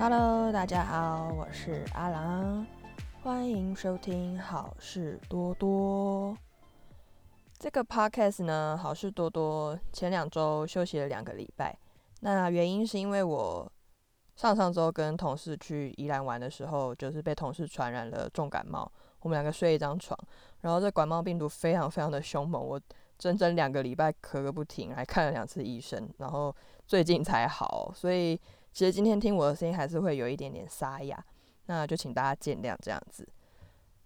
Hello，大家好，我是阿郎，欢迎收听好事多多。这个 podcast 呢，好事多多前两周休息了两个礼拜，那原因是因为我上上周跟同事去宜兰玩的时候，就是被同事传染了重感冒，我们两个睡一张床，然后这感冒病毒非常非常的凶猛，我整整两个礼拜咳个不停，还看了两次医生，然后最近才好，所以。其实今天听我的声音还是会有一点点沙哑，那就请大家见谅这样子。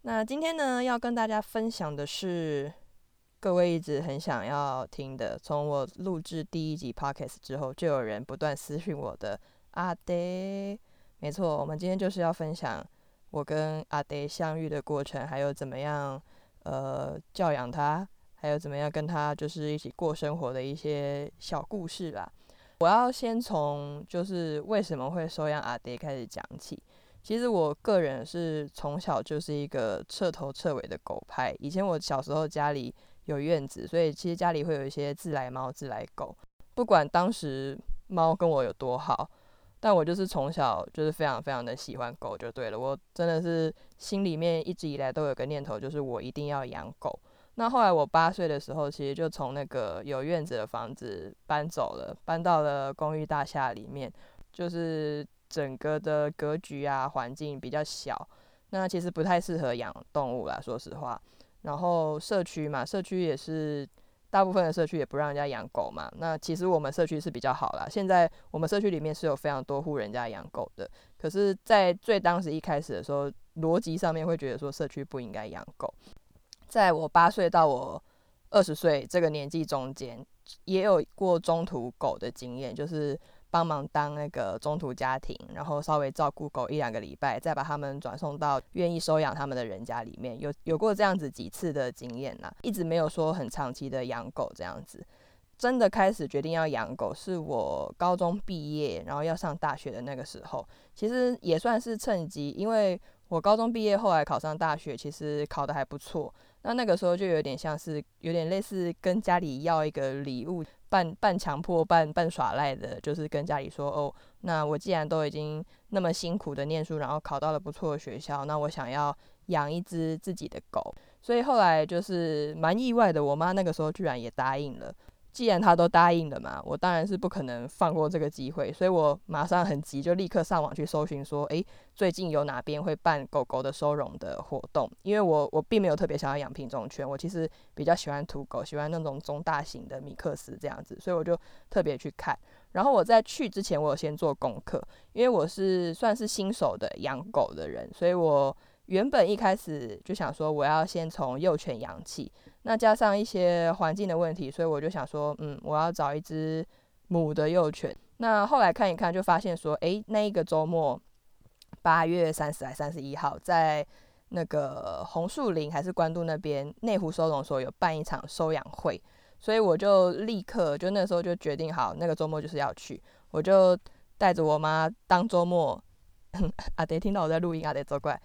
那今天呢，要跟大家分享的是各位一直很想要听的，从我录制第一集 podcast 之后，就有人不断私讯我的阿爹。没错，我们今天就是要分享我跟阿爹相遇的过程，还有怎么样呃教养他，还有怎么样跟他就是一起过生活的一些小故事啦。我要先从就是为什么会收养阿爹开始讲起。其实我个人是从小就是一个彻头彻尾的狗派。以前我小时候家里有院子，所以其实家里会有一些自来猫、自来狗。不管当时猫跟我有多好，但我就是从小就是非常非常的喜欢狗就对了。我真的是心里面一直以来都有个念头，就是我一定要养狗。那后来我八岁的时候，其实就从那个有院子的房子搬走了，搬到了公寓大厦里面，就是整个的格局啊环境比较小，那其实不太适合养动物啦，说实话。然后社区嘛，社区也是大部分的社区也不让人家养狗嘛。那其实我们社区是比较好啦，现在我们社区里面是有非常多户人家养狗的，可是，在最当时一开始的时候，逻辑上面会觉得说社区不应该养狗。在我八岁到我二十岁这个年纪中间，也有过中途狗的经验，就是帮忙当那个中途家庭，然后稍微照顾狗一两个礼拜，再把他们转送到愿意收养他们的人家里面，有有过这样子几次的经验呐，一直没有说很长期的养狗这样子。真的开始决定要养狗，是我高中毕业，然后要上大学的那个时候，其实也算是趁机，因为我高中毕业后来考上大学，其实考得还不错。那那个时候就有点像是有点类似跟家里要一个礼物，半半强迫半半耍赖的，就是跟家里说哦，那我既然都已经那么辛苦的念书，然后考到了不错的学校，那我想要养一只自己的狗，所以后来就是蛮意外的，我妈那个时候居然也答应了。既然他都答应了嘛，我当然是不可能放过这个机会，所以我马上很急，就立刻上网去搜寻，说，诶，最近有哪边会办狗狗的收容的活动？因为我我并没有特别想要养品种犬，我其实比较喜欢土狗，喜欢那种中大型的米克斯这样子，所以我就特别去看。然后我在去之前，我有先做功课，因为我是算是新手的养狗的人，所以我原本一开始就想说，我要先从幼犬养起。那加上一些环境的问题，所以我就想说，嗯，我要找一只母的幼犬。那后来看一看，就发现说，诶，那一个周末，八月三十还三十一号，在那个红树林还是关渡那边内湖收容所有办一场收养会，所以我就立刻就那时候就决定好，那个周末就是要去，我就带着我妈当周末，阿爹听到我在录音，阿爹走过来。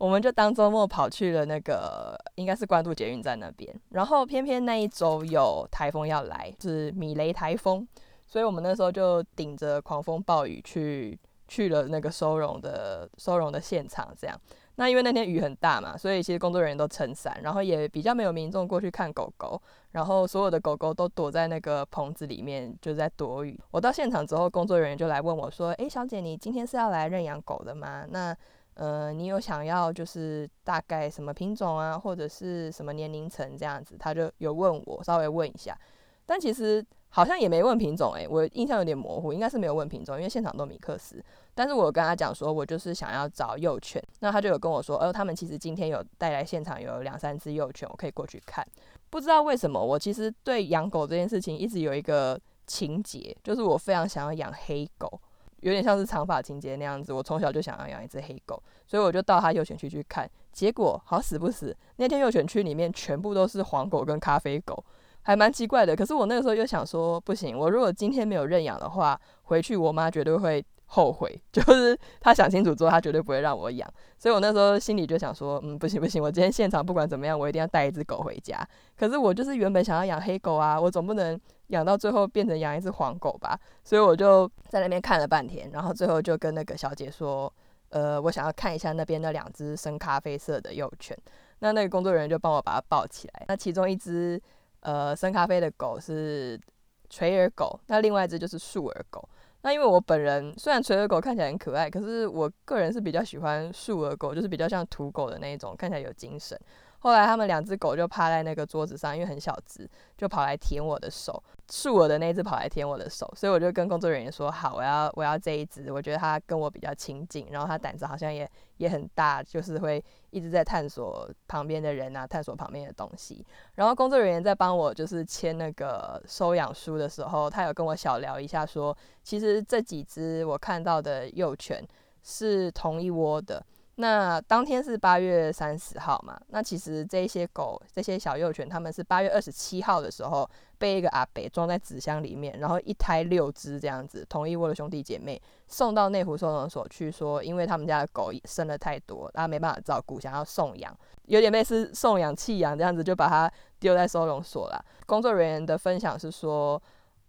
我们就当周末跑去了那个，应该是关渡捷运站那边，然后偏偏那一周有台风要来，是米雷台风，所以我们那时候就顶着狂风暴雨去去了那个收容的收容的现场，这样。那因为那天雨很大嘛，所以其实工作人员都撑伞，然后也比较没有民众过去看狗狗，然后所有的狗狗都躲在那个棚子里面，就在躲雨。我到现场之后，工作人员就来问我说：“诶，小姐，你今天是要来认养狗的吗？”那呃，你有想要就是大概什么品种啊，或者是什么年龄层这样子？他就有问我，稍微问一下，但其实好像也没问品种诶，我印象有点模糊，应该是没有问品种，因为现场都米克斯。但是我跟他讲说，我就是想要找幼犬，那他就有跟我说，哦，他们其实今天有带来现场有两三只幼犬，我可以过去看。不知道为什么，我其实对养狗这件事情一直有一个情节，就是我非常想要养黑狗。有点像是长发情节那样子，我从小就想要养一只黑狗，所以我就到他幼犬区去看，结果好死不死，那天幼犬区里面全部都是黄狗跟咖啡狗，还蛮奇怪的。可是我那个时候又想说，不行，我如果今天没有认养的话，回去我妈绝对会后悔，就是他想清楚之后，他绝对不会让我养。所以我那时候心里就想说，嗯，不行不行，我今天现场不管怎么样，我一定要带一只狗回家。可是我就是原本想要养黑狗啊，我总不能养到最后变成养一只黄狗吧？所以我就在那边看了半天，然后最后就跟那个小姐说，呃，我想要看一下那边那两只深咖啡色的幼犬。那那个工作人员就帮我把它抱起来。那其中一只呃深咖啡的狗是垂耳狗，那另外一只就是竖耳狗。那因为我本人虽然垂耳狗看起来很可爱，可是我个人是比较喜欢竖耳狗，就是比较像土狗的那一种，看起来有精神。后来他们两只狗就趴在那个桌子上，因为很小只，就跑来舔我的手。树耳的那只跑来舔我的手，所以我就跟工作人员说：“好，我要我要这一只，我觉得它跟我比较亲近，然后它胆子好像也也很大，就是会一直在探索旁边的人啊，探索旁边的东西。”然后工作人员在帮我就是签那个收养书的时候，他有跟我小聊一下，说其实这几只我看到的幼犬是同一窝的。那当天是八月三十号嘛？那其实这些狗、这些小幼犬，他们是八月二十七号的时候被一个阿伯装在纸箱里面，然后一胎六只这样子，同一窝的兄弟姐妹送到内湖收容所去，说因为他们家的狗生了太多，他没办法照顾，想要送养，有点类似送养弃养这样子，就把它丢在收容所了。工作人员的分享是说。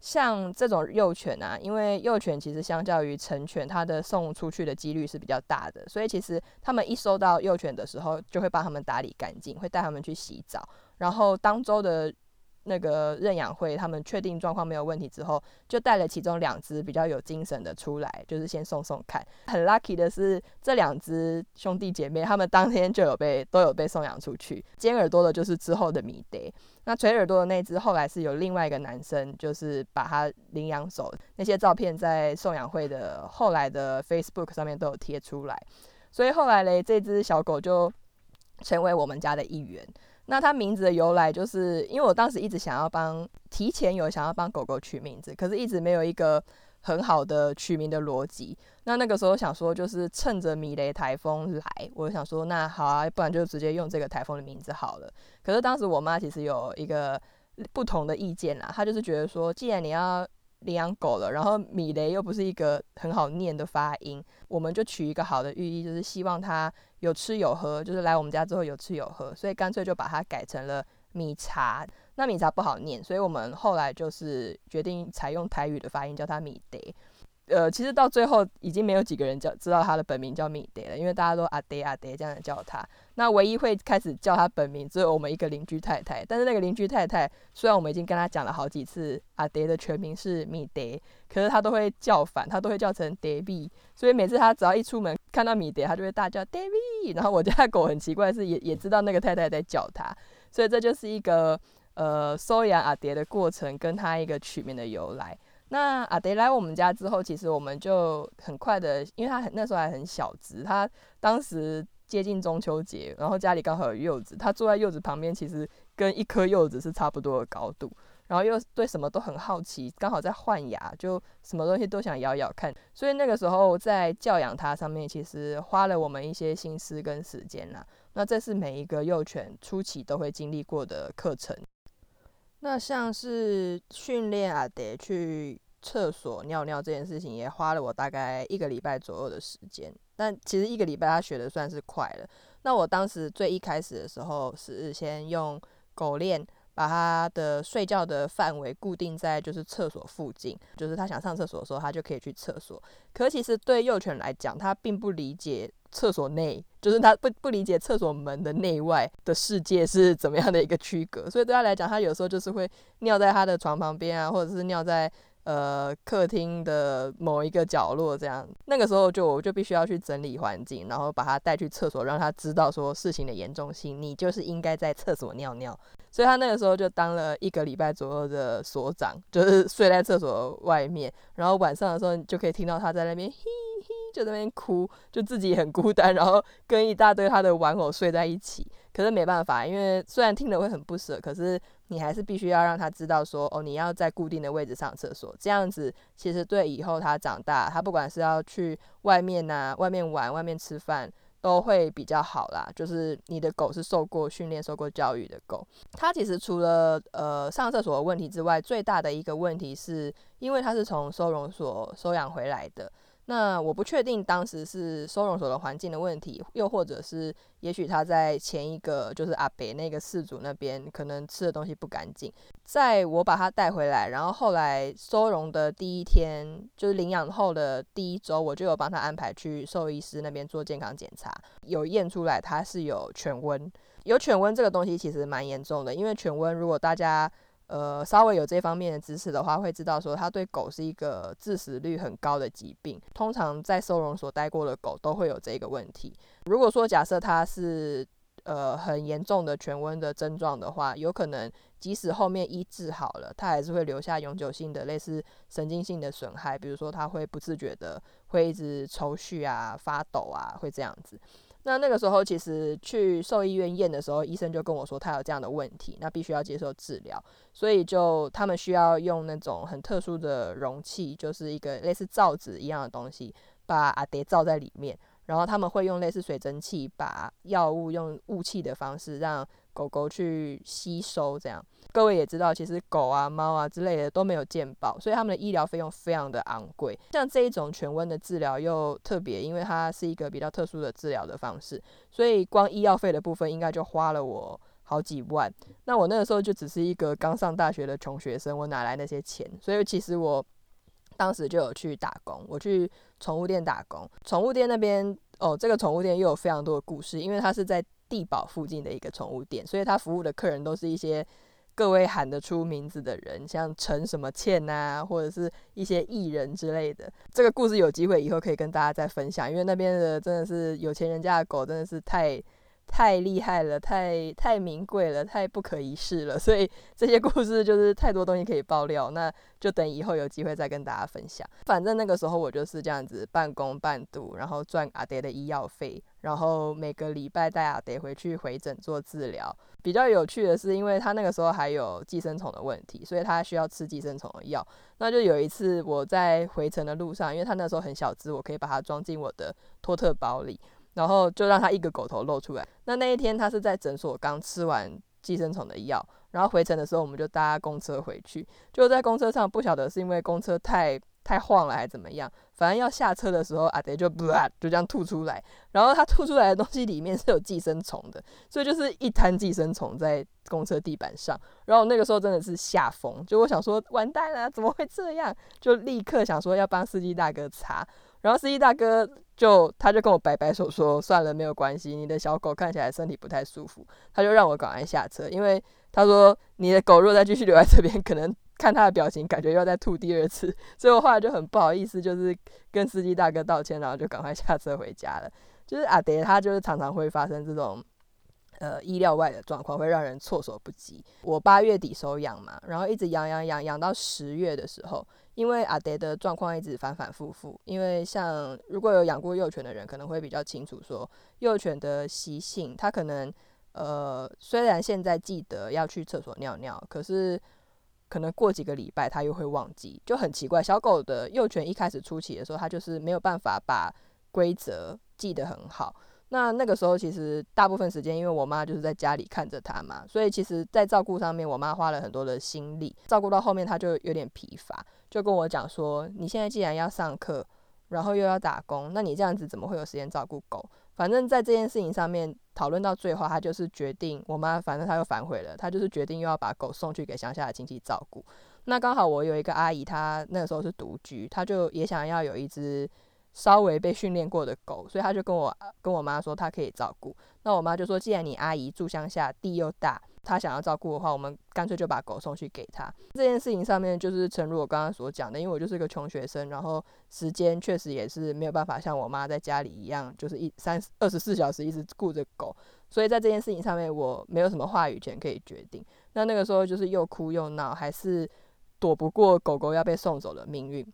像这种幼犬啊，因为幼犬其实相较于成犬，它的送出去的几率是比较大的，所以其实他们一收到幼犬的时候，就会帮他们打理干净，会带他们去洗澡，然后当周的。那个认养会，他们确定状况没有问题之后，就带了其中两只比较有精神的出来，就是先送送看。很 lucky 的是，这两只兄弟姐妹，他们当天就有被都有被送养出去。尖耳朵的就是之后的米德，那垂耳朵的那只后来是有另外一个男生，就是把它领养走。那些照片在送养会的后来的 Facebook 上面都有贴出来，所以后来嘞，这只小狗就成为我们家的一员。那它名字的由来，就是因为我当时一直想要帮提前有想要帮狗狗取名字，可是一直没有一个很好的取名的逻辑。那那个时候想说，就是趁着米雷台风来，我想说，那好啊，不然就直接用这个台风的名字好了。可是当时我妈其实有一个不同的意见啦，她就是觉得说，既然你要领养狗了，然后米雷又不是一个很好念的发音，我们就取一个好的寓意，就是希望它有吃有喝，就是来我们家之后有吃有喝，所以干脆就把它改成了米茶。那米茶不好念，所以我们后来就是决定采用台语的发音，叫它米雷。呃，其实到最后已经没有几个人叫知道他的本名叫米德了，因为大家都阿爹阿爹这样叫他。那唯一会开始叫他本名只有我们一个邻居太太，但是那个邻居太太虽然我们已经跟他讲了好几次阿爹的全名是米德，可是他都会叫反，他都会叫成爹比，所以每次他只要一出门看到米德，他就会大叫爹比。然后我家的狗很奇怪是也也知道那个太太在叫他，所以这就是一个呃收养阿爹的过程跟他一个取名的由来。那阿德来我们家之后，其实我们就很快的，因为他很那时候还很小只，他当时接近中秋节，然后家里刚好有柚子，他坐在柚子旁边，其实跟一颗柚子是差不多的高度，然后又对什么都很好奇，刚好在换牙，就什么东西都想咬咬看，所以那个时候在教养它上面，其实花了我们一些心思跟时间啦。那这是每一个幼犬初期都会经历过的课程。那像是训练阿德去厕所尿尿这件事情，也花了我大概一个礼拜左右的时间。但其实一个礼拜他学的算是快了。那我当时最一开始的时候是先用狗链把他的睡觉的范围固定在就是厕所附近，就是他想上厕所的时候，他就可以去厕所。可其实对幼犬来讲，他并不理解。厕所内就是他不不理解厕所门的内外的世界是怎么样的一个区隔，所以对他来讲，他有时候就是会尿在他的床旁边啊，或者是尿在呃客厅的某一个角落这样。那个时候就我就必须要去整理环境，然后把他带去厕所，让他知道说事情的严重性，你就是应该在厕所尿尿。所以他那个时候就当了一个礼拜左右的所长，就是睡在厕所外面，然后晚上的时候你就可以听到他在那边 嘿嘿。就在那边哭，就自己很孤单，然后跟一大堆他的玩偶睡在一起。可是没办法，因为虽然听了会很不舍，可是你还是必须要让他知道说，哦，你要在固定的位置上厕所。这样子其实对以后他长大，他不管是要去外面呐、外面玩、外面吃饭，都会比较好啦。就是你的狗是受过训练、受过教育的狗，它其实除了呃上厕所的问题之外，最大的一个问题是因为它是从收容所收养回来的。那我不确定当时是收容所的环境的问题，又或者是也许他在前一个就是阿北那个事主那边可能吃的东西不干净。在我把他带回来，然后后来收容的第一天，就是领养后的第一周，我就有帮他安排去兽医师那边做健康检查，有验出来他是有犬瘟。有犬瘟这个东西其实蛮严重的，因为犬瘟如果大家呃，稍微有这方面的知识的话，会知道说它对狗是一个致死率很高的疾病。通常在收容所待过的狗都会有这个问题。如果说假设它是呃很严重的犬瘟的症状的话，有可能即使后面医治好了，它还是会留下永久性的类似神经性的损害，比如说它会不自觉的会一直抽搐啊、发抖啊，会这样子。那那个时候，其实去兽医院验的时候，医生就跟我说他有这样的问题，那必须要接受治疗，所以就他们需要用那种很特殊的容器，就是一个类似罩子一样的东西，把阿蝶罩在里面，然后他们会用类似水蒸气把药物用雾气的方式让狗狗去吸收，这样。各位也知道，其实狗啊、猫啊之类的都没有健保，所以他们的医疗费用非常的昂贵。像这一种犬瘟的治疗又特别，因为它是一个比较特殊的治疗的方式，所以光医药费的部分应该就花了我好几万。那我那个时候就只是一个刚上大学的穷学生，我哪来那些钱？所以其实我当时就有去打工，我去宠物店打工。宠物店那边哦，这个宠物店又有非常多的故事，因为它是在地堡附近的一个宠物店，所以它服务的客人都是一些。各位喊得出名字的人，像陈什么倩啊，或者是一些艺人之类的，这个故事有机会以后可以跟大家再分享，因为那边的真的是有钱人家的狗，真的是太。太厉害了，太太名贵了，太不可一世了，所以 这些故事就是太多东西可以爆料，那就等以后有机会再跟大家分享。反正那个时候我就是这样子半工半读，然后赚阿爹的医药费，然后每个礼拜带阿爹回去回诊做治疗。比较有趣的是，因为他那个时候还有寄生虫的问题，所以他需要吃寄生虫的药。那就有一次我在回程的路上，因为他那时候很小只，我可以把它装进我的托特包里。然后就让他一个狗头露出来。那那一天他是在诊所刚吃完寄生虫的药，然后回程的时候我们就搭公车回去。就在公车上，不晓得是因为公车太太晃了还是怎么样，反正要下车的时候，阿德就就这样吐出来。然后他吐出来的东西里面是有寄生虫的，所以就是一滩寄生虫在公车地板上。然后那个时候真的是吓疯，就我想说完蛋了，怎么会这样？就立刻想说要帮司机大哥擦。然后司机大哥就他就跟我摆摆手说：“算了，没有关系，你的小狗看起来身体不太舒服。”他就让我赶快下车，因为他说你的狗如果再继续留在这边，可能看他的表情，感觉又在吐第二次。所以我后来就很不好意思，就是跟司机大哥道歉，然后就赶快下车回家了。就是阿爹他就是常常会发生这种。呃，意料外的状况会让人措手不及。我八月底收养嘛，然后一直养养养养到十月的时候，因为阿爹的状况一直反反复复。因为像如果有养过幼犬的人，可能会比较清楚说，幼犬的习性，它可能呃，虽然现在记得要去厕所尿尿，可是可能过几个礼拜它又会忘记，就很奇怪。小狗的幼犬一开始初期的时候，它就是没有办法把规则记得很好。那那个时候，其实大部分时间，因为我妈就是在家里看着他嘛，所以其实，在照顾上面，我妈花了很多的心力。照顾到后面，她就有点疲乏，就跟我讲说：“你现在既然要上课，然后又要打工，那你这样子怎么会有时间照顾狗？”反正，在这件事情上面讨论到最后，她就是决定，我妈反正她又反悔了，她就是决定又要把狗送去给乡下的亲戚照顾。那刚好我有一个阿姨，她那个时候是独居，她就也想要有一只。稍微被训练过的狗，所以他就跟我跟我妈说，他可以照顾。那我妈就说，既然你阿姨住乡下，地又大，她想要照顾的话，我们干脆就把狗送去给她。这件事情上面，就是诚如我刚刚所讲的，因为我就是个穷学生，然后时间确实也是没有办法像我妈在家里一样，就是一三二十四小时一直顾着狗。所以在这件事情上面，我没有什么话语权可以决定。那那个时候就是又哭又闹，还是躲不过狗狗要被送走的命运。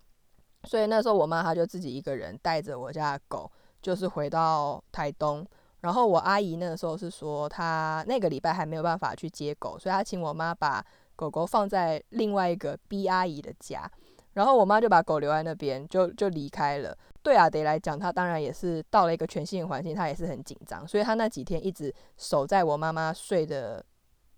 所以那时候我妈她就自己一个人带着我家的狗，就是回到台东。然后我阿姨那个时候是说，她那个礼拜还没有办法去接狗，所以她请我妈把狗狗放在另外一个 B 阿姨的家。然后我妈就把狗留在那边，就就离开了。对阿德来讲，他当然也是到了一个全新的环境，他也是很紧张，所以他那几天一直守在我妈妈睡的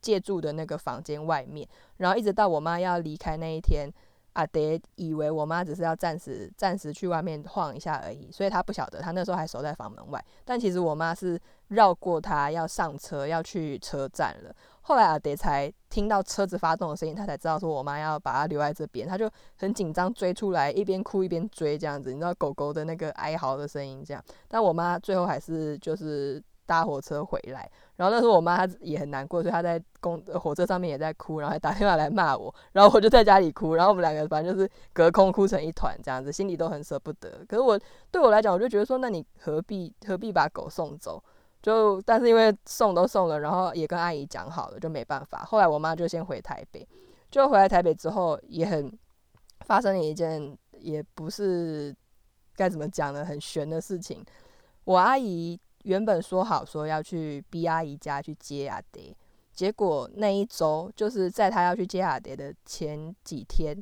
借住的那个房间外面，然后一直到我妈要离开那一天。阿爹以为我妈只是要暂时暂时去外面晃一下而已，所以他不晓得，他那时候还守在房门外。但其实我妈是绕过他要上车要去车站了。后来阿爹才听到车子发动的声音，他才知道说我妈要把他留在这边，他就很紧张追出来，一边哭一边追这样子。你知道狗狗的那个哀嚎的声音这样，但我妈最后还是就是搭火车回来。然后那时候我妈她也很难过，所以她在公火车上面也在哭，然后还打电话来骂我，然后我就在家里哭，然后我们两个反正就是隔空哭成一团这样子，心里都很舍不得。可是我对我来讲，我就觉得说，那你何必何必把狗送走？就但是因为送都送了，然后也跟阿姨讲好了，就没办法。后来我妈就先回台北，就回来台北之后也很发生了一件也不是该怎么讲呢，很悬的事情。我阿姨原本说好说要去 B 阿姨家去接阿爹，结果那一周就是在她要去接阿爹的前几天，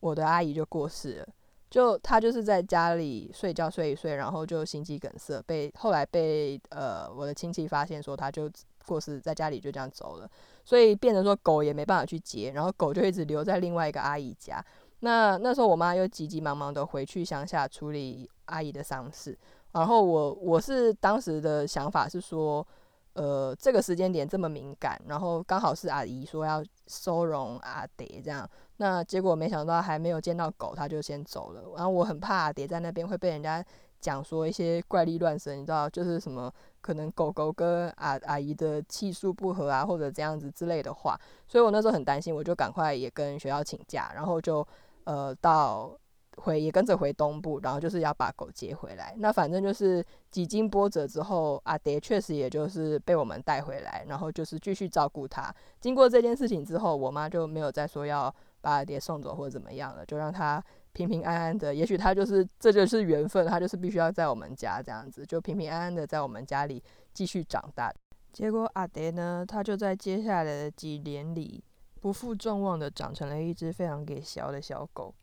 我的阿姨就过世了。就他就是在家里睡觉睡一睡，然后就心肌梗塞，被后来被呃我的亲戚发现说他就过世，在家里就这样走了，所以变成说狗也没办法去接，然后狗就一直留在另外一个阿姨家。那那时候我妈又急急忙忙的回去乡下处理阿姨的丧事，然后我我是当时的想法是说，呃这个时间点这么敏感，然后刚好是阿姨说要收容阿爹这样。那结果没想到还没有见到狗，他就先走了。然后我很怕阿蝶在那边会被人家讲说一些怪力乱神，你知道，就是什么可能狗狗跟阿阿姨的气数不合啊，或者这样子之类的话。所以我那时候很担心，我就赶快也跟学校请假，然后就呃到回也跟着回东部，然后就是要把狗接回来。那反正就是几经波折之后，阿爹确实也就是被我们带回来，然后就是继续照顾他。经过这件事情之后，我妈就没有再说要。把阿爹送走或者怎么样了，就让他平平安安的。也许他就是，这就是缘分，他就是必须要在我们家这样子，就平平安安的在我们家里继续长大。结果阿爹呢，他就在接下来的几年里，不负众望的长成了一只非常给小的小狗。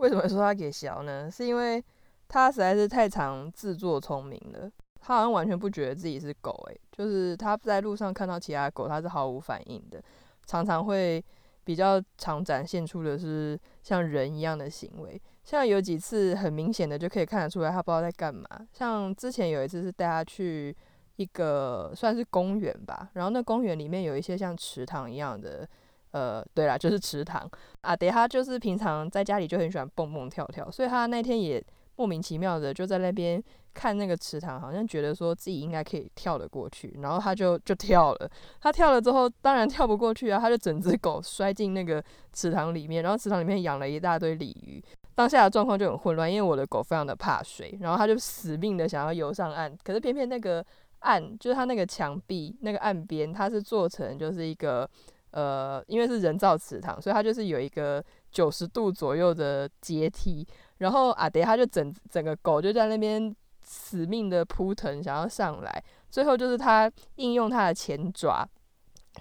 为什么说他给小呢？是因为他实在是太常自作聪明了。他好像完全不觉得自己是狗，诶，就是他在路上看到其他狗，他是毫无反应的，常常会。比较常展现出的是像人一样的行为，像有几次很明显的就可以看得出来，他不知道在干嘛。像之前有一次是带他去一个算是公园吧，然后那公园里面有一些像池塘一样的，呃，对啦，就是池塘。啊，对，他就是平常在家里就很喜欢蹦蹦跳跳，所以他那天也莫名其妙的就在那边。看那个池塘，好像觉得说自己应该可以跳得过去，然后他就就跳了。他跳了之后，当然跳不过去啊，他就整只狗摔进那个池塘里面，然后池塘里面养了一大堆鲤鱼。当下的状况就很混乱，因为我的狗非常的怕水，然后他就死命的想要游上岸，可是偏偏那个岸就是它那个墙壁那个岸边，它是做成就是一个呃，因为是人造池塘，所以它就是有一个九十度左右的阶梯，然后阿德他就整整个狗就在那边。死命的扑腾，想要上来，最后就是他应用他的前爪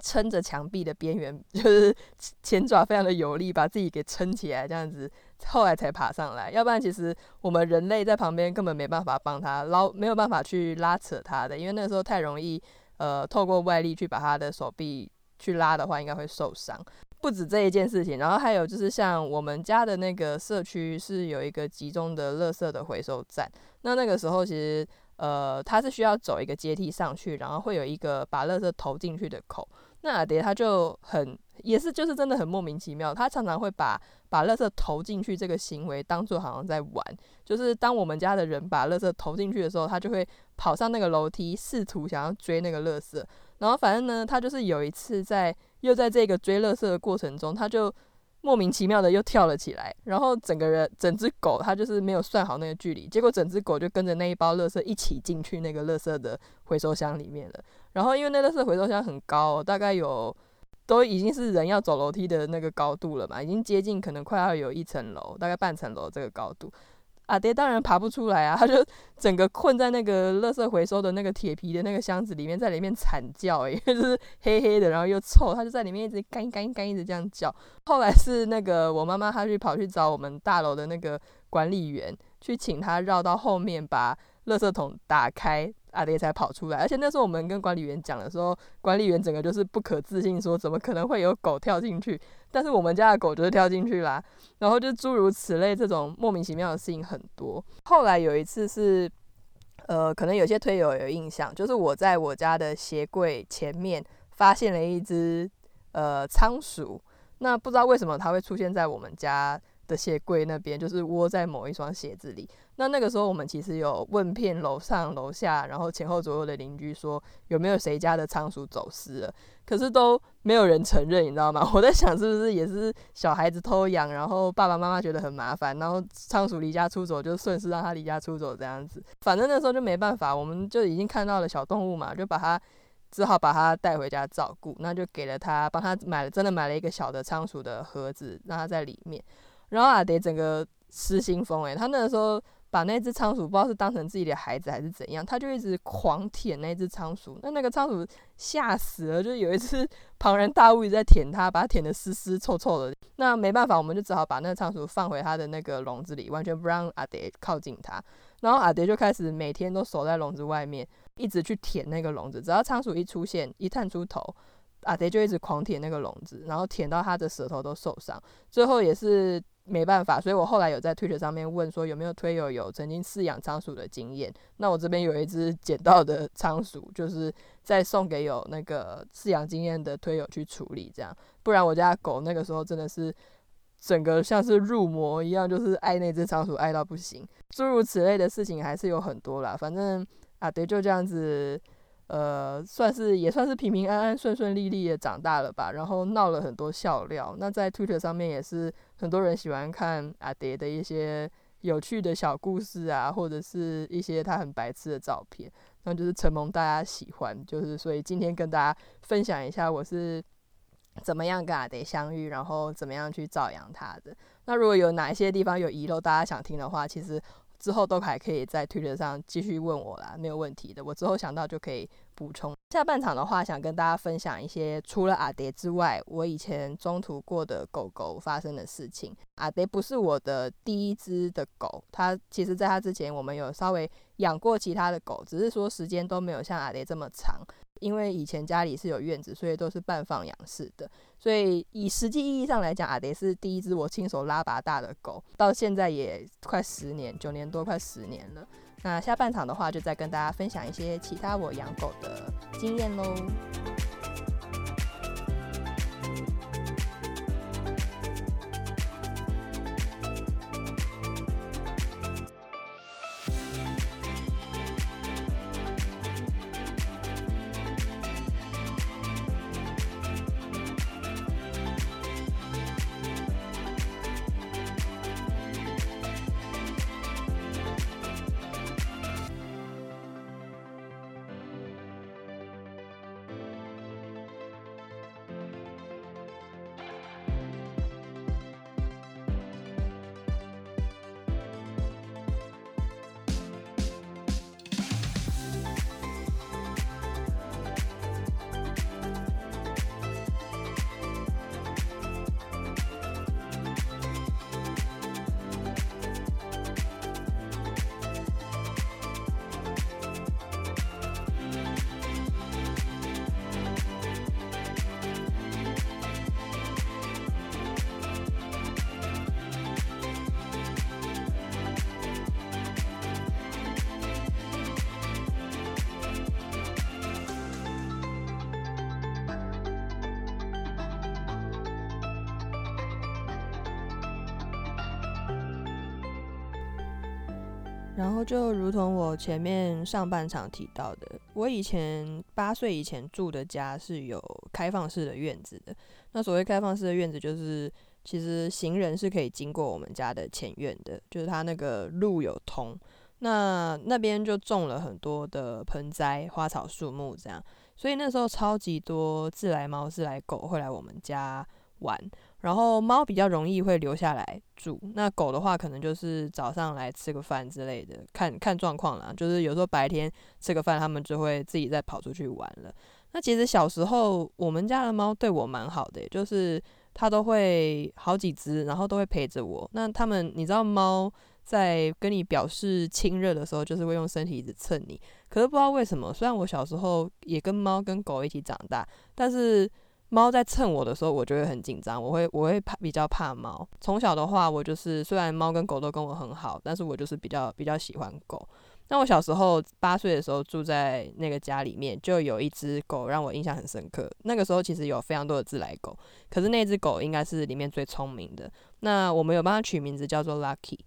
撑着墙壁的边缘，就是前爪非常的有力，把自己给撑起来，这样子，后来才爬上来。要不然，其实我们人类在旁边根本没办法帮他捞，没有办法去拉扯他的，因为那时候太容易，呃，透过外力去把他的手臂去拉的话，应该会受伤。不止这一件事情，然后还有就是像我们家的那个社区是有一个集中的垃圾的回收站，那那个时候其实呃它是需要走一个阶梯上去，然后会有一个把垃圾投进去的口。那阿蝶他就很也是就是真的很莫名其妙，他常常会把把垃圾投进去这个行为当做好像在玩，就是当我们家的人把垃圾投进去的时候，他就会跑上那个楼梯试图想要追那个垃圾，然后反正呢他就是有一次在。又在这个追乐色的过程中，他就莫名其妙的又跳了起来，然后整个人整只狗，它就是没有算好那个距离，结果整只狗就跟着那一包乐色一起进去那个乐色的回收箱里面了。然后因为那乐色回收箱很高，大概有都已经是人要走楼梯的那个高度了嘛，已经接近可能快要有一层楼，大概半层楼这个高度。阿爹当然爬不出来啊，他就 整个困在那个垃圾回收的那个铁皮的那个箱子里面，在里面惨叫，因 为就是黑黑的，然后又臭，他就在里面一直干干干一直这样叫。后来是那个我妈妈，她去跑去找我们大楼的那个管理员，去请他绕到后面，把垃圾桶打开，阿爹才跑出来。而且那时候我们跟管理员讲的时候，管理员整个就是不可置信，说怎么可能会有狗跳进去？但是我们家的狗就是跳进去啦。然后就诸如此类这种莫名其妙的事情很多。后来有一次是，呃，可能有些推友有印象，就是我在我家的鞋柜前面发现了一只呃仓鼠。那不知道为什么它会出现在我们家的鞋柜那边，就是窝在某一双鞋子里。那那个时候我们其实有问遍楼上楼下，然后前后左右的邻居说有没有谁家的仓鼠走失了，可是都没有人承认，你知道吗？我在想是不是也是小孩子偷养，然后爸爸妈妈觉得很麻烦，然后仓鼠离家出走就顺势让它离家出走这样子。反正那时候就没办法，我们就已经看到了小动物嘛，就把它。只好把它带回家照顾，那就给了他，帮他买了，真的买了一个小的仓鼠的盒子，让他在里面。然后阿蝶整个失心疯诶，他那个时候把那只仓鼠不知道是当成自己的孩子还是怎样，他就一直狂舔那只仓鼠。那那个仓鼠吓死了，就有一次 庞然大物一直在舔它，把它舔得湿湿臭臭的。那没办法，我们就只好把那个仓鼠放回它的那个笼子里，完全不让阿蝶靠近它。然后阿蝶就开始每天都守在笼子外面。一直去舔那个笼子，只要仓鼠一出现，一探出头，阿蝶就一直狂舔那个笼子，然后舔到他的舌头都受伤。最后也是没办法，所以我后来有在推特上面问说有没有推友有曾经饲养仓鼠的经验。那我这边有一只捡到的仓鼠，就是再送给有那个饲养经验的推友去处理，这样。不然我家狗那个时候真的是整个像是入魔一样，就是爱那只仓鼠爱到不行。诸如此类的事情还是有很多啦，反正。啊，对，就这样子，呃，算是也算是平平安安、顺顺利利的长大了吧。然后闹了很多笑料。那在 Twitter 上面也是很多人喜欢看阿蝶的一些有趣的小故事啊，或者是一些他很白痴的照片，那就是承蒙大家喜欢。就是所以今天跟大家分享一下我是怎么样跟阿蝶相遇，然后怎么样去照养他的。那如果有哪一些地方有遗漏，大家想听的话，其实。之后都还可以在推特上继续问我啦，没有问题的。我之后想到就可以补充。下半场的话，想跟大家分享一些除了阿蝶之外，我以前中途过的狗狗发生的事情。阿蝶不是我的第一只的狗，它其实在它之前我们有稍微养过其他的狗，只是说时间都没有像阿蝶这么长。因为以前家里是有院子，所以都是半放养式的。所以以实际意义上来讲，阿迪是第一只我亲手拉拔大的狗，到现在也快十年，九年多，快十年了。那下半场的话，就再跟大家分享一些其他我养狗的经验喽。然后就如同我前面上半场提到的，我以前八岁以前住的家是有开放式的院子的。那所谓开放式的院子，就是其实行人是可以经过我们家的前院的，就是它那个路有通。那那边就种了很多的盆栽、花草树木这样，所以那时候超级多自来猫、自来狗会来我们家玩。然后猫比较容易会留下来住，那狗的话可能就是早上来吃个饭之类的，看看状况啦。就是有时候白天吃个饭，它们就会自己再跑出去玩了。那其实小时候我们家的猫对我蛮好的，就是它都会好几只，然后都会陪着我。那它们你知道猫在跟你表示亲热的时候，就是会用身体一直蹭你。可是不知道为什么，虽然我小时候也跟猫跟狗一起长大，但是猫在蹭我的时候，我就会很紧张，我会我会怕比较怕猫。从小的话，我就是虽然猫跟狗都跟我很好，但是我就是比较比较喜欢狗。那我小时候八岁的时候住在那个家里面，就有一只狗让我印象很深刻。那个时候其实有非常多的自来狗，可是那只狗应该是里面最聪明的。那我们有帮它取名字叫做 Lucky。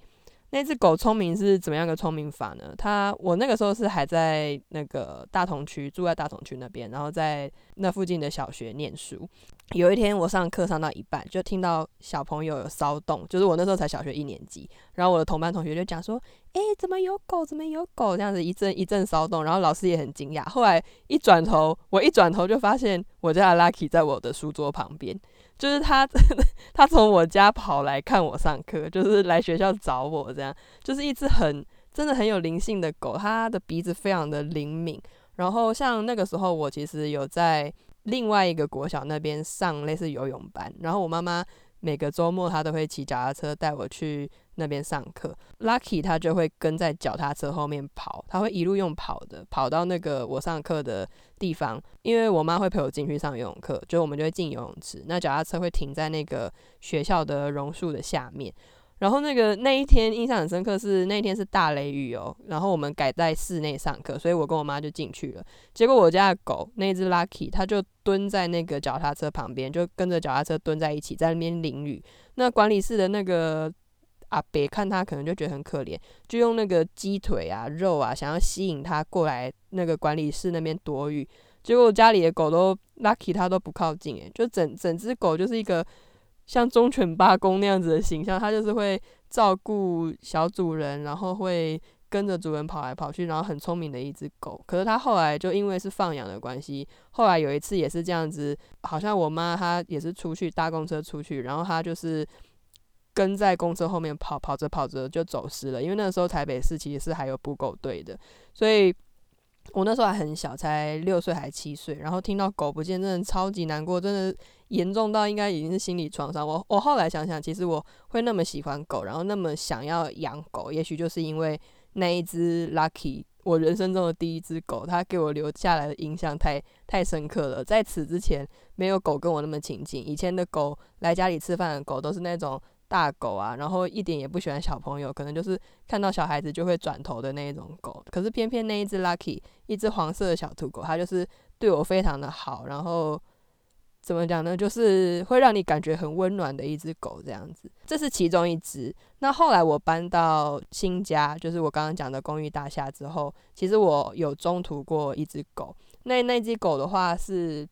那只狗聪明是怎么样个聪明法呢？它我那个时候是还在那个大同区住在大同区那边，然后在那附近的小学念书。有一天我上课上到一半，就听到小朋友有骚动，就是我那时候才小学一年级，然后我的同班同学就讲说：“诶，怎么有狗？怎么有狗？”这样子一阵一阵骚动，然后老师也很惊讶。后来一转头，我一转头就发现我家的 Lucky 在我的书桌旁边。就是他，他从我家跑来看我上课，就是来学校找我，这样就是一只很真的很有灵性的狗，它的鼻子非常的灵敏。然后像那个时候，我其实有在另外一个国小那边上类似游泳班，然后我妈妈。每个周末，他都会骑脚踏车带我去那边上课。Lucky 他就会跟在脚踏车后面跑，他会一路用跑的跑到那个我上课的地方。因为我妈会陪我进去上游泳课，就我们就会进游泳池。那脚踏车会停在那个学校的榕树的下面。然后那个那一天印象很深刻，是那天是大雷雨哦。然后我们改在室内上课，所以我跟我妈就进去了。结果我家的狗那只 Lucky，它就蹲在那个脚踏车旁边，就跟着脚踏车蹲在一起，在那边淋雨。那管理室的那个阿伯看他可能就觉得很可怜，就用那个鸡腿啊、肉啊，想要吸引它过来那个管理室那边躲雨。结果家里的狗都 Lucky，它都不靠近，诶，就整整只狗就是一个。像忠犬八公那样子的形象，它就是会照顾小主人，然后会跟着主人跑来跑去，然后很聪明的一只狗。可是它后来就因为是放养的关系，后来有一次也是这样子，好像我妈她也是出去搭公车出去，然后它就是跟在公车后面跑，跑着跑着就走失了。因为那个时候台北市其实是还有捕狗队的，所以。我那时候还很小，才六岁还七岁，然后听到狗不见，真的超级难过，真的严重到应该已经是心理创伤。我我后来想想，其实我会那么喜欢狗，然后那么想要养狗，也许就是因为那一只 Lucky，我人生中的第一只狗，它给我留下来的印象太太深刻了。在此之前，没有狗跟我那么亲近，以前的狗来家里吃饭的狗都是那种。大狗啊，然后一点也不喜欢小朋友，可能就是看到小孩子就会转头的那一种狗。可是偏偏那一只 Lucky，一只黄色的小土狗，它就是对我非常的好。然后怎么讲呢？就是会让你感觉很温暖的一只狗这样子。这是其中一只。那后来我搬到新家，就是我刚刚讲的公寓大厦之后，其实我有中途过一只狗。那那只狗的话是。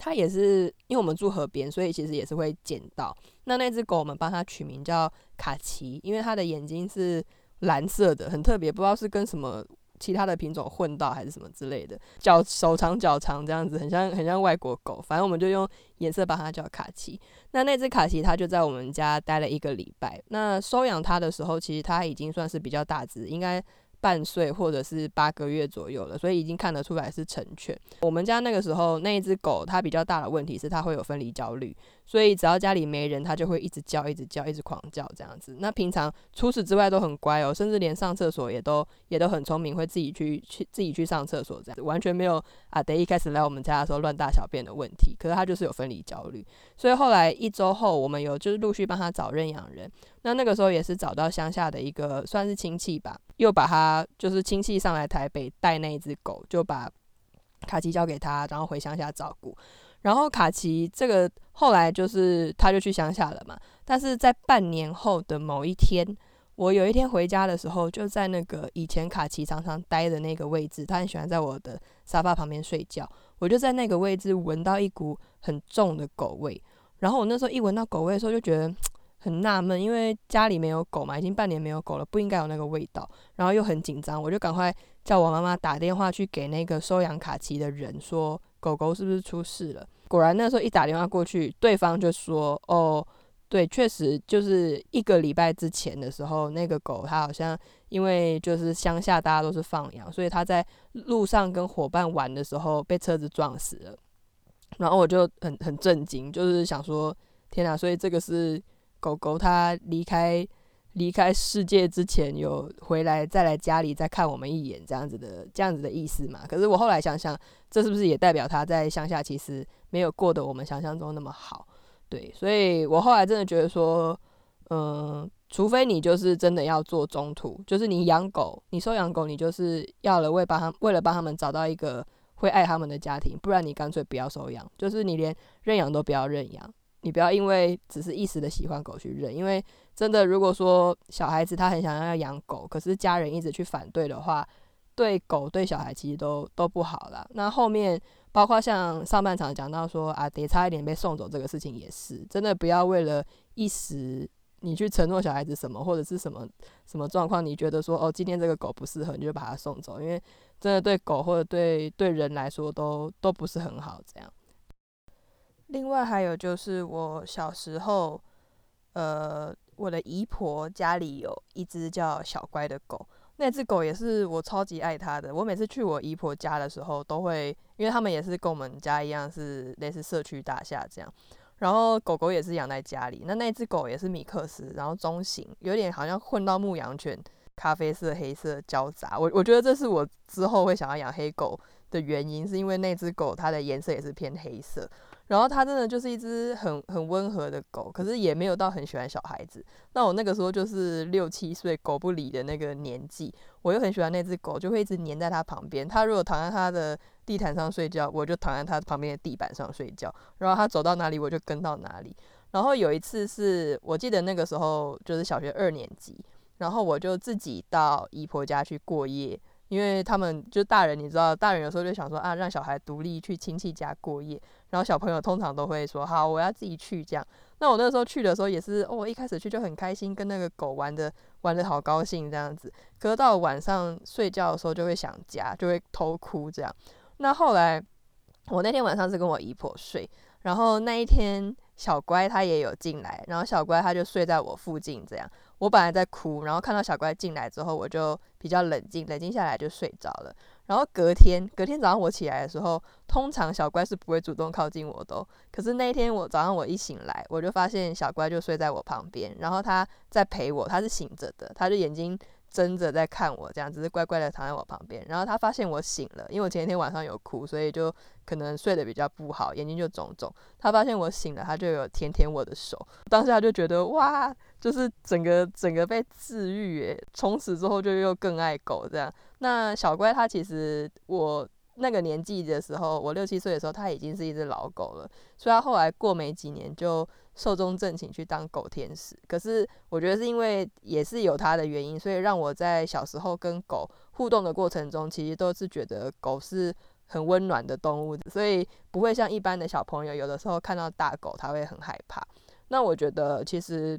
它也是，因为我们住河边，所以其实也是会捡到。那那只狗，我们帮它取名叫卡奇，因为它的眼睛是蓝色的，很特别，不知道是跟什么其他的品种混到还是什么之类的。脚手长脚长这样子，很像很像外国狗。反正我们就用颜色把它叫卡奇。那那只卡奇，它就在我们家待了一个礼拜。那收养它的时候，其实它已经算是比较大只，应该。半岁或者是八个月左右了，所以已经看得出来是成犬。我们家那个时候那一只狗，它比较大的问题是它会有分离焦虑。所以只要家里没人，它就会一直叫，一直叫，一直狂叫这样子。那平常除此之外都很乖哦，甚至连上厕所也都也都很聪明，会自己去去自己去上厕所这样子，完全没有啊。得一开始来我们家的时候乱大小便的问题。可是它就是有分离焦虑，所以后来一周后，我们有就是陆续帮它找认养人。那那个时候也是找到乡下的一个算是亲戚吧，又把他就是亲戚上来台北带那一只狗，就把卡奇交给他，然后回乡下照顾。然后卡奇这个后来就是他就去乡下了嘛，但是在半年后的某一天，我有一天回家的时候，就在那个以前卡奇常常待的那个位置，他很喜欢在我的沙发旁边睡觉，我就在那个位置闻到一股很重的狗味，然后我那时候一闻到狗味的时候就觉得很纳闷，因为家里没有狗嘛，已经半年没有狗了，不应该有那个味道，然后又很紧张，我就赶快叫我妈妈打电话去给那个收养卡奇的人说。狗狗是不是出事了？果然那时候一打电话过去，对方就说：“哦，对，确实就是一个礼拜之前的时候，那个狗它好像因为就是乡下大家都是放养，所以它在路上跟伙伴玩的时候被车子撞死了。”然后我就很很震惊，就是想说：“天哪！”所以这个是狗狗它离开。离开世界之前有回来再来家里再看我们一眼这样子的这样子的意思嘛？可是我后来想想，这是不是也代表它在乡下其实没有过得我们想象中那么好？对，所以我后来真的觉得说，嗯，除非你就是真的要做中途，就是你养狗，你收养狗，你就是要了为帮他为了帮他们找到一个会爱他们的家庭，不然你干脆不要收养，就是你连认养都不要认养，你不要因为只是一时的喜欢狗去认，因为真的如果说小孩子他很想要养狗，可是家人一直去反对的话，对狗对小孩其实都都不好了。那后面。包括像上半场讲到说啊，得差一点被送走这个事情也是真的，不要为了一时你去承诺小孩子什么或者是什么什么状况，你觉得说哦今天这个狗不适合，你就把它送走，因为真的对狗或者对对人来说都都不是很好这样。另外还有就是我小时候，呃，我的姨婆家里有一只叫小乖的狗。那只狗也是我超级爱它的。我每次去我姨婆家的时候，都会，因为他们也是跟我们家一样，是类似社区大厦这样。然后狗狗也是养在家里。那那只狗也是米克斯，然后中型，有点好像混到牧羊犬，咖啡色、黑色交杂。我我觉得这是我之后会想要养黑狗的原因，是因为那只狗它的颜色也是偏黑色。然后它真的就是一只很很温和的狗，可是也没有到很喜欢小孩子。那我那个时候就是六七岁狗不理的那个年纪，我又很喜欢那只狗，就会一直黏在它旁边。它如果躺在它的地毯上睡觉，我就躺在它旁边的地板上睡觉。然后它走到哪里，我就跟到哪里。然后有一次是我记得那个时候就是小学二年级，然后我就自己到姨婆家去过夜。因为他们就大人，你知道，大人有时候就想说啊，让小孩独立去亲戚家过夜，然后小朋友通常都会说好，我要自己去这样。那我那时候去的时候也是，哦，一开始去就很开心，跟那个狗玩的玩的好高兴这样子。可是到晚上睡觉的时候就会想家，就会偷哭这样。那后来我那天晚上是跟我姨婆睡，然后那一天小乖他也有进来，然后小乖他就睡在我附近这样。我本来在哭，然后看到小乖进来之后，我就比较冷静，冷静下来就睡着了。然后隔天，隔天早上我起来的时候，通常小乖是不会主动靠近我的。可是那一天我早上我一醒来，我就发现小乖就睡在我旁边，然后他在陪我，他是醒着的，他就眼睛。睁着在看我，这样只是乖乖的躺在我旁边。然后他发现我醒了，因为我前一天晚上有哭，所以就可能睡得比较不好，眼睛就肿肿。他发现我醒了，他就有舔舔我的手。当时他就觉得哇，就是整个整个被治愈诶，从此之后就又更爱狗这样。那小乖它其实我那个年纪的时候，我六七岁的时候，它已经是一只老狗了，所以它后来过没几年就。寿终正寝去当狗天使，可是我觉得是因为也是有它的原因，所以让我在小时候跟狗互动的过程中，其实都是觉得狗是很温暖的动物，所以不会像一般的小朋友，有的时候看到大狗他会很害怕。那我觉得其实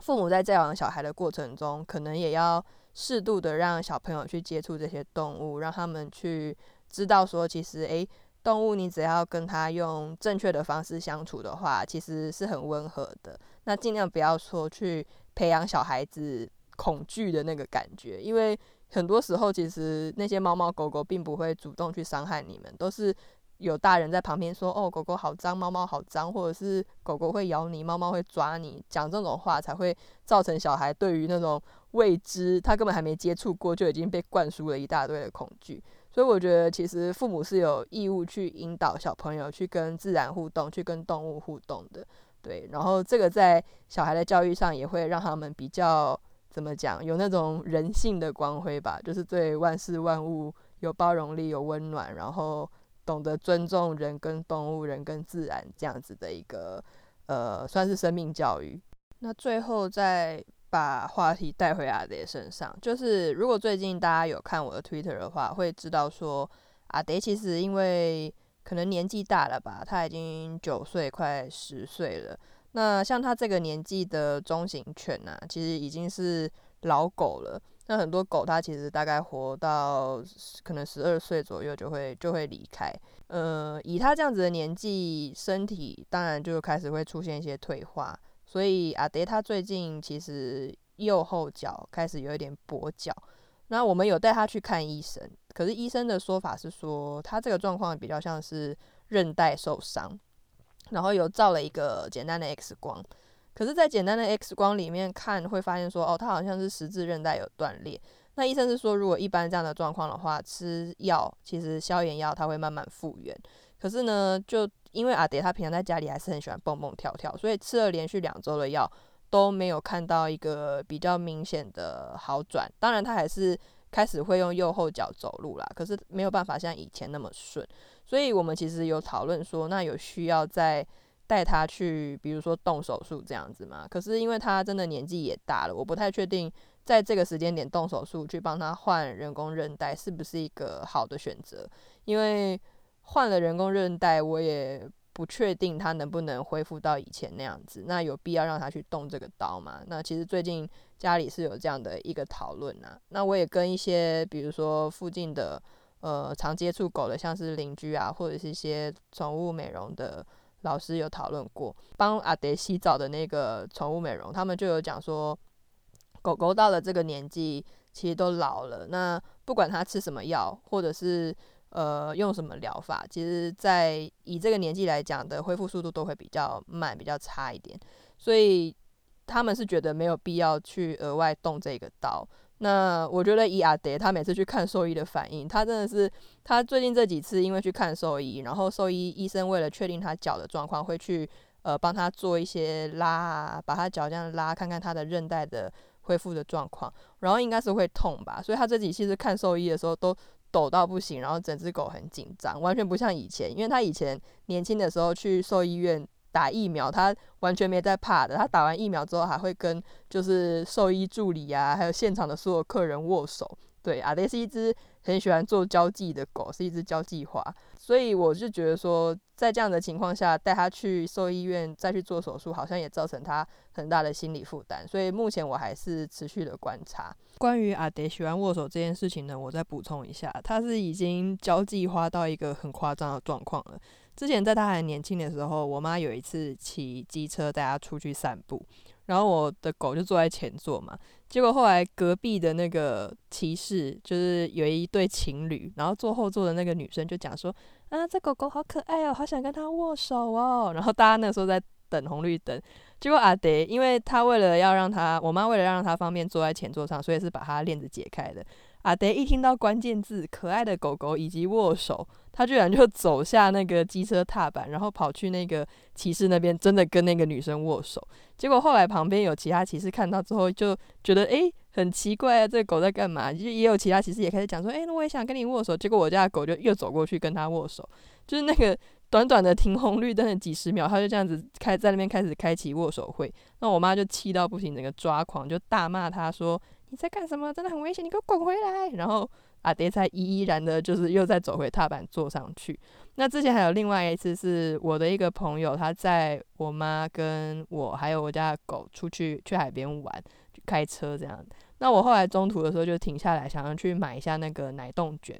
父母在教养小孩的过程中，可能也要适度的让小朋友去接触这些动物，让他们去知道说，其实诶。动物，你只要跟它用正确的方式相处的话，其实是很温和的。那尽量不要说去培养小孩子恐惧的那个感觉，因为很多时候其实那些猫猫狗狗并不会主动去伤害你们，都是有大人在旁边说：“哦，狗狗好脏，猫猫好脏，或者是狗狗会咬你，猫猫会抓你。”讲这种话才会造成小孩对于那种未知，他根本还没接触过，就已经被灌输了一大堆的恐惧。所以我觉得，其实父母是有义务去引导小朋友去跟自然互动，去跟动物互动的，对。然后这个在小孩的教育上也会让他们比较怎么讲，有那种人性的光辉吧，就是对万事万物有包容力、有温暖，然后懂得尊重人跟动物、人跟自然这样子的一个呃，算是生命教育。那最后再。把话题带回阿德身上，就是如果最近大家有看我的 Twitter 的话，会知道说阿德其实因为可能年纪大了吧，他已经九岁快十岁了。那像他这个年纪的中型犬呐，其实已经是老狗了。那很多狗它其实大概活到可能十二岁左右就会就会离开。呃，以他这样子的年纪，身体当然就开始会出现一些退化。所以阿爹他最近其实右后脚开始有一点跛脚，那我们有带他去看医生，可是医生的说法是说他这个状况比较像是韧带受伤，然后有照了一个简单的 X 光，可是，在简单的 X 光里面看，会发现说，哦，他好像是十字韧带有断裂。那医生是说，如果一般这样的状况的话，吃药其实消炎药它会慢慢复原。可是呢，就因为阿蝶他平常在家里还是很喜欢蹦蹦跳跳，所以吃了连续两周的药都没有看到一个比较明显的好转。当然，他还是开始会用右后脚走路啦，可是没有办法像以前那么顺。所以我们其实有讨论说，那有需要在带他去，比如说动手术这样子嘛？可是因为他真的年纪也大了，我不太确定。在这个时间点动手术去帮他换人工韧带是不是一个好的选择？因为换了人工韧带，我也不确定他能不能恢复到以前那样子。那有必要让他去动这个刀吗？那其实最近家里是有这样的一个讨论啊。那我也跟一些比如说附近的呃常接触狗的，像是邻居啊，或者是一些宠物美容的老师有讨论过，帮阿德洗澡的那个宠物美容，他们就有讲说。狗狗到了这个年纪，其实都老了。那不管它吃什么药，或者是呃用什么疗法，其实，在以这个年纪来讲的恢复速度都会比较慢，比较差一点。所以他们是觉得没有必要去额外动这个刀。那我觉得以阿德他每次去看兽医的反应，他真的是他最近这几次因为去看兽医，然后兽医医生为了确定他脚的状况，会去呃帮他做一些拉啊，把他脚这样拉，看看他的韧带的。恢复的状况，然后应该是会痛吧，所以他这几期是看兽医的时候都抖到不行，然后整只狗很紧张，完全不像以前，因为他以前年轻的时候去兽医院打疫苗，他完全没在怕的，他打完疫苗之后还会跟就是兽医助理啊，还有现场的所有客人握手。对，阿德是一只很喜欢做交际的狗，是一只交际花，所以我就觉得说，在这样的情况下带它去兽医院再去做手术，好像也造成它很大的心理负担。所以目前我还是持续的观察。关于阿德喜欢握手这件事情呢，我再补充一下，他是已经交际花到一个很夸张的状况了。之前在他还年轻的时候，我妈有一次骑机车带他出去散步。然后我的狗就坐在前座嘛，结果后来隔壁的那个骑士就是有一对情侣，然后坐后座的那个女生就讲说：“啊，这狗狗好可爱哦，好想跟它握手哦。”然后大家那时候在等红绿灯，结果阿德因为他为了要让他，我妈为了让他方便坐在前座上，所以是把他链子解开的。阿德一听到关键字“可爱的狗狗”以及握手，他居然就走下那个机车踏板，然后跑去那个骑士那边，真的跟那个女生握手。结果后来旁边有其他骑士看到之后，就觉得诶很奇怪啊，这个狗在干嘛？就也有其他骑士也开始讲说：“诶，那我也想跟你握手。”结果我家的狗就又走过去跟他握手，就是那个短短的停红绿灯的几十秒，他就这样子开在那边开始开启握手会。那我妈就气到不行，整个抓狂，就大骂他说。你在干什么？真的很危险！你给我滚回来！然后阿爹才依依然的，就是又再走回踏板坐上去。那之前还有另外一次，是我的一个朋友，他在我妈跟我还有我家的狗出去去海边玩，开车这样。那我后来中途的时候就停下来，想要去买一下那个奶冻卷，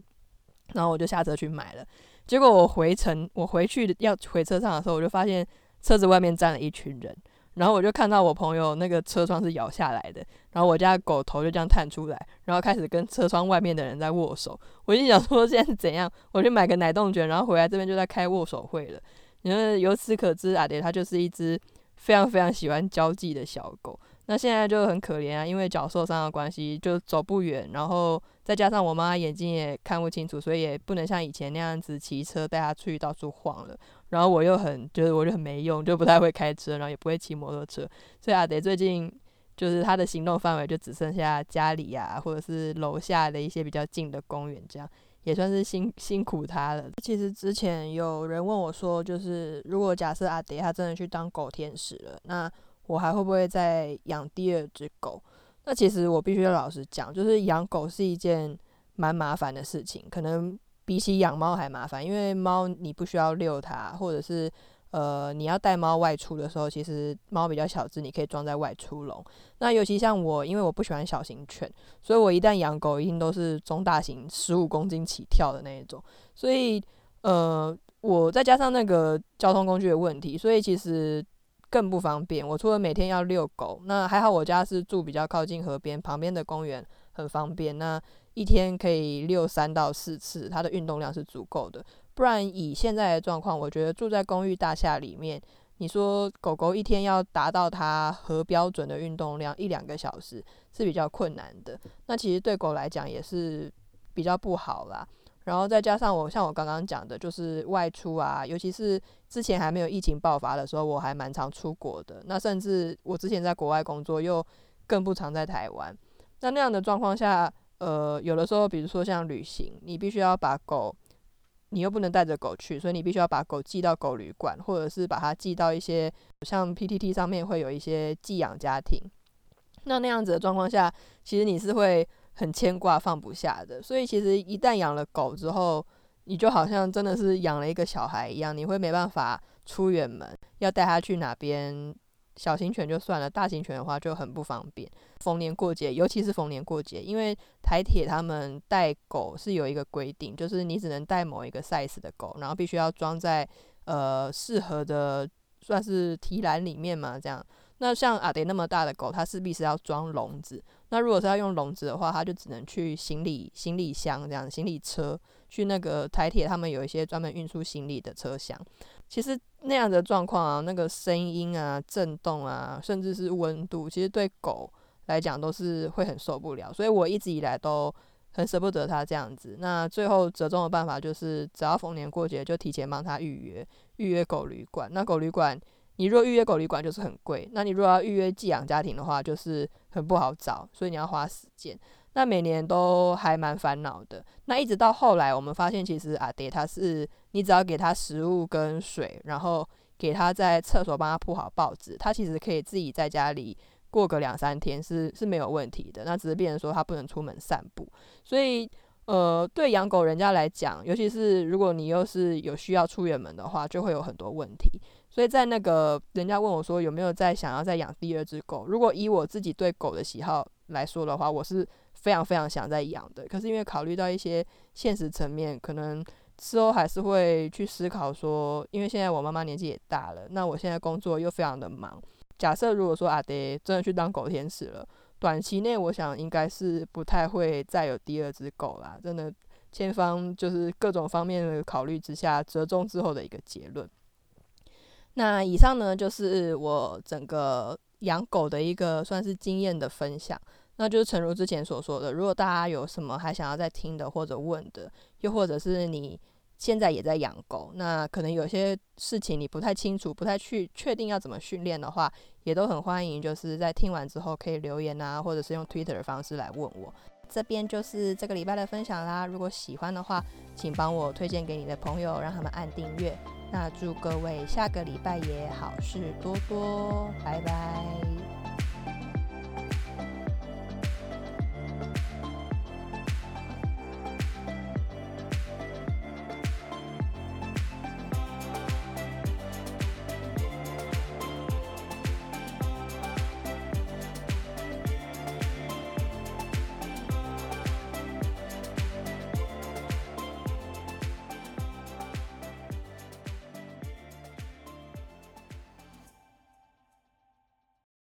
然后我就下车去买了。结果我回程，我回去要回车上的时候，我就发现车子外面站了一群人。然后我就看到我朋友那个车窗是摇下来的，然后我家狗头就这样探出来，然后开始跟车窗外面的人在握手。我就想说现在是怎样？我去买个奶冻卷，然后回来这边就在开握手会了。因为由此可知，阿爹他就是一只非常非常喜欢交际的小狗。那现在就很可怜啊，因为脚受伤的关系，就走不远，然后再加上我妈眼睛也看不清楚，所以也不能像以前那样子骑车带她出去到处晃了。然后我又很就是我就很没用，就不太会开车，然后也不会骑摩托车，所以阿德最近就是他的行动范围就只剩下家里呀，或者是楼下的一些比较近的公园，这样也算是辛辛苦他了。其实之前有人问我说，就是如果假设阿德他真的去当狗天使了，那我还会不会再养第二只狗？那其实我必须老实讲，就是养狗是一件蛮麻烦的事情，可能。比起养猫还麻烦，因为猫你不需要遛它，或者是呃你要带猫外出的时候，其实猫比较小只，你可以装在外出笼。那尤其像我，因为我不喜欢小型犬，所以我一旦养狗，一定都是中大型，十五公斤起跳的那一种。所以呃，我再加上那个交通工具的问题，所以其实更不方便。我除了每天要遛狗，那还好我家是住比较靠近河边，旁边的公园很方便。那一天可以遛三到四次，它的运动量是足够的。不然以现在的状况，我觉得住在公寓大厦里面，你说狗狗一天要达到它合标准的运动量一两个小时是比较困难的，那其实对狗来讲也是比较不好啦。然后再加上我像我刚刚讲的，就是外出啊，尤其是之前还没有疫情爆发的时候，我还蛮常出国的。那甚至我之前在国外工作，又更不常在台湾。那那样的状况下，呃，有的时候，比如说像旅行，你必须要把狗，你又不能带着狗去，所以你必须要把狗寄到狗旅馆，或者是把它寄到一些像 PTT 上面会有一些寄养家庭。那那样子的状况下，其实你是会。很牵挂放不下的，所以其实一旦养了狗之后，你就好像真的是养了一个小孩一样，你会没办法出远门，要带它去哪边。小型犬就算了，大型犬的话就很不方便。逢年过节，尤其是逢年过节，因为台铁他们带狗是有一个规定，就是你只能带某一个 size 的狗，然后必须要装在呃适合的算是提篮里面嘛，这样。那像阿德那么大的狗，它势必是要装笼子。那如果是要用笼子的话，它就只能去行李行李箱这样行李车，去那个台铁，他们有一些专门运输行李的车厢。其实那样的状况啊，那个声音啊、震动啊，甚至是温度，其实对狗来讲都是会很受不了。所以我一直以来都很舍不得它这样子。那最后折中的办法就是，只要逢年过节就提前帮它预约预约狗旅馆。那狗旅馆。你若预约狗旅馆就是很贵，那你如果要预约寄养家庭的话，就是很不好找，所以你要花时间。那每年都还蛮烦恼的。那一直到后来，我们发现其实阿爹他是，你只要给他食物跟水，然后给他在厕所帮他铺好报纸，他其实可以自己在家里过个两三天是是没有问题的。那只是变成说他不能出门散步，所以呃，对养狗人家来讲，尤其是如果你又是有需要出远门的话，就会有很多问题。所以在那个人家问我说有没有在想要再养第二只狗，如果以我自己对狗的喜好来说的话，我是非常非常想再养的。可是因为考虑到一些现实层面，可能之后还是会去思考说，因为现在我妈妈年纪也大了，那我现在工作又非常的忙。假设如果说阿爹真的去当狗天使了，短期内我想应该是不太会再有第二只狗啦。真的千方就是各种方面的考虑之下，折中之后的一个结论。那以上呢，就是我整个养狗的一个算是经验的分享。那就是诚如之前所说的，如果大家有什么还想要再听的或者问的，又或者是你现在也在养狗，那可能有些事情你不太清楚、不太去确定要怎么训练的话，也都很欢迎，就是在听完之后可以留言啊，或者是用 Twitter 的方式来问我。这边就是这个礼拜的分享啦。如果喜欢的话，请帮我推荐给你的朋友，让他们按订阅。那祝各位下个礼拜也好事多多，拜拜。